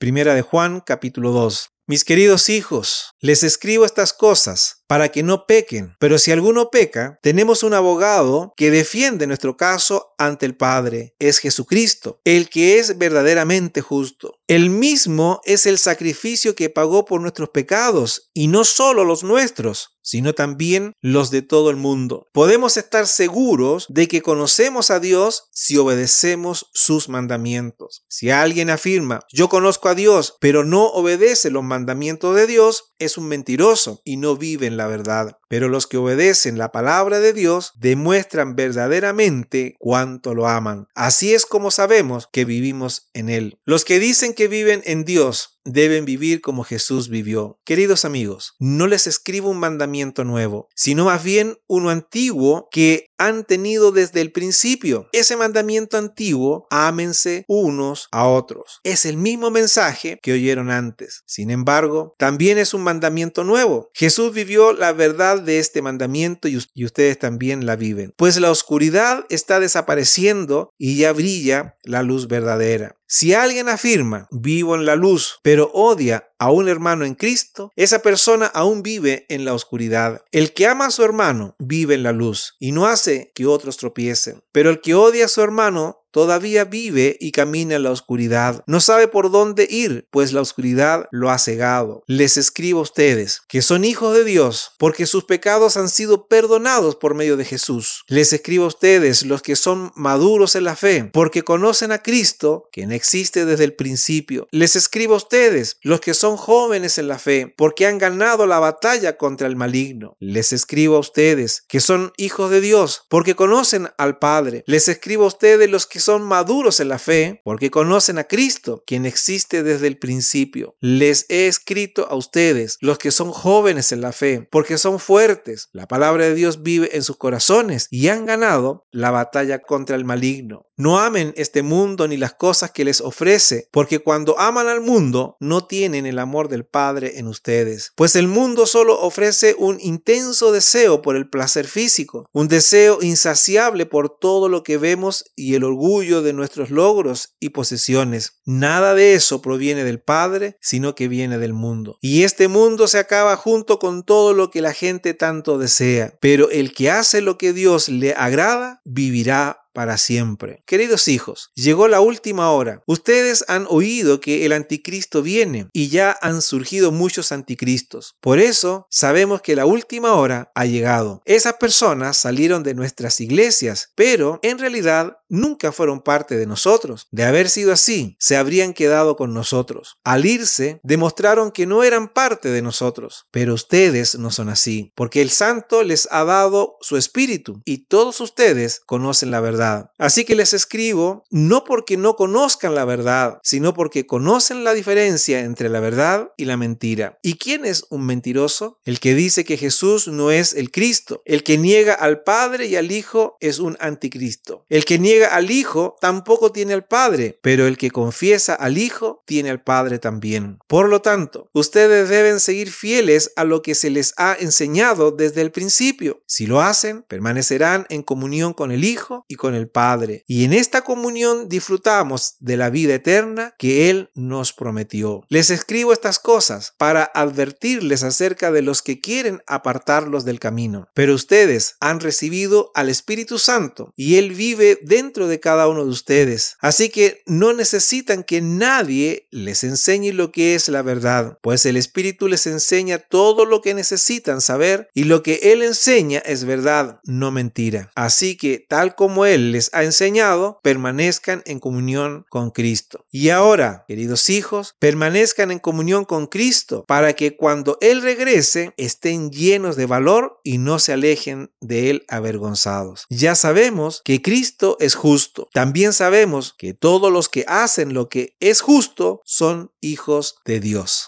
Primera de Juan, capítulo 2. Mis queridos hijos, les escribo estas cosas para que no pequen. Pero si alguno peca, tenemos un abogado que defiende nuestro caso ante el Padre. Es Jesucristo, el que es verdaderamente justo. El mismo es el sacrificio que pagó por nuestros pecados, y no solo los nuestros, sino también los de todo el mundo. Podemos estar seguros de que conocemos a Dios si obedecemos sus mandamientos. Si alguien afirma, yo conozco a Dios, pero no obedece los mandamientos de Dios, es un mentiroso y no vive en la verdad. Pero los que obedecen la palabra de Dios demuestran verdaderamente cuánto lo aman. Así es como sabemos que vivimos en Él. Los que dicen que viven en Dios deben vivir como Jesús vivió. Queridos amigos, no les escribo un mandamiento nuevo, sino más bien uno antiguo que han tenido desde el principio. Ese mandamiento antiguo, ámense unos a otros. Es el mismo mensaje que oyeron antes. Sin embargo, también es un mandamiento nuevo. Jesús vivió la verdad de este mandamiento y, y ustedes también la viven. Pues la oscuridad está desapareciendo y ya brilla la luz verdadera. Si alguien afirma, vivo en la luz, pero odia a un hermano en Cristo, esa persona aún vive en la oscuridad. El que ama a su hermano vive en la luz y no hace que otros tropiecen. Pero el que odia a su hermano todavía vive y camina en la oscuridad. No sabe por dónde ir, pues la oscuridad lo ha cegado. Les escribo a ustedes, que son hijos de Dios, porque sus pecados han sido perdonados por medio de Jesús. Les escribo a ustedes, los que son maduros en la fe, porque conocen a Cristo, quien existe desde el principio. Les escribo a ustedes, los que son jóvenes en la fe, porque han ganado la batalla contra el maligno. Les escribo a ustedes, que son hijos de Dios, porque conocen al Padre. Les escribo a ustedes, los que son maduros en la fe, porque conocen a Cristo, quien existe desde el principio. Les he escrito a ustedes, los que son jóvenes en la fe, porque son fuertes. La palabra de Dios vive en sus corazones y han ganado la batalla contra el maligno. No amen este mundo ni las cosas que les ofrece, porque cuando aman al mundo no tienen el amor del Padre en ustedes. Pues el mundo solo ofrece un intenso deseo por el placer físico, un deseo insaciable por todo lo que vemos y el orgullo de nuestros logros y posesiones. Nada de eso proviene del Padre, sino que viene del mundo. Y este mundo se acaba junto con todo lo que la gente tanto desea. Pero el que hace lo que Dios le agrada, vivirá para siempre. Queridos hijos, llegó la última hora. Ustedes han oído que el anticristo viene y ya han surgido muchos anticristos. Por eso sabemos que la última hora ha llegado. Esas personas salieron de nuestras iglesias, pero en realidad nunca fueron parte de nosotros. De haber sido así, se habrían quedado con nosotros. Al irse, demostraron que no eran parte de nosotros. Pero ustedes no son así, porque el santo les ha dado su espíritu y todos ustedes conocen la verdad Así que les escribo no porque no conozcan la verdad, sino porque conocen la diferencia entre la verdad y la mentira. ¿Y quién es un mentiroso? El que dice que Jesús no es el Cristo. El que niega al Padre y al Hijo es un anticristo. El que niega al Hijo tampoco tiene al Padre, pero el que confiesa al Hijo tiene al Padre también. Por lo tanto, ustedes deben seguir fieles a lo que se les ha enseñado desde el principio. Si lo hacen, permanecerán en comunión con el Hijo y con el Padre, y en esta comunión disfrutamos de la vida eterna que Él nos prometió. Les escribo estas cosas para advertirles acerca de los que quieren apartarlos del camino. Pero ustedes han recibido al Espíritu Santo y Él vive dentro de cada uno de ustedes. Así que no necesitan que nadie les enseñe lo que es la verdad, pues el Espíritu les enseña todo lo que necesitan saber y lo que Él enseña es verdad, no mentira. Así que tal como Él les ha enseñado, permanezcan en comunión con Cristo. Y ahora, queridos hijos, permanezcan en comunión con Cristo para que cuando Él regrese estén llenos de valor y no se alejen de Él avergonzados. Ya sabemos que Cristo es justo. También sabemos que todos los que hacen lo que es justo son hijos de Dios.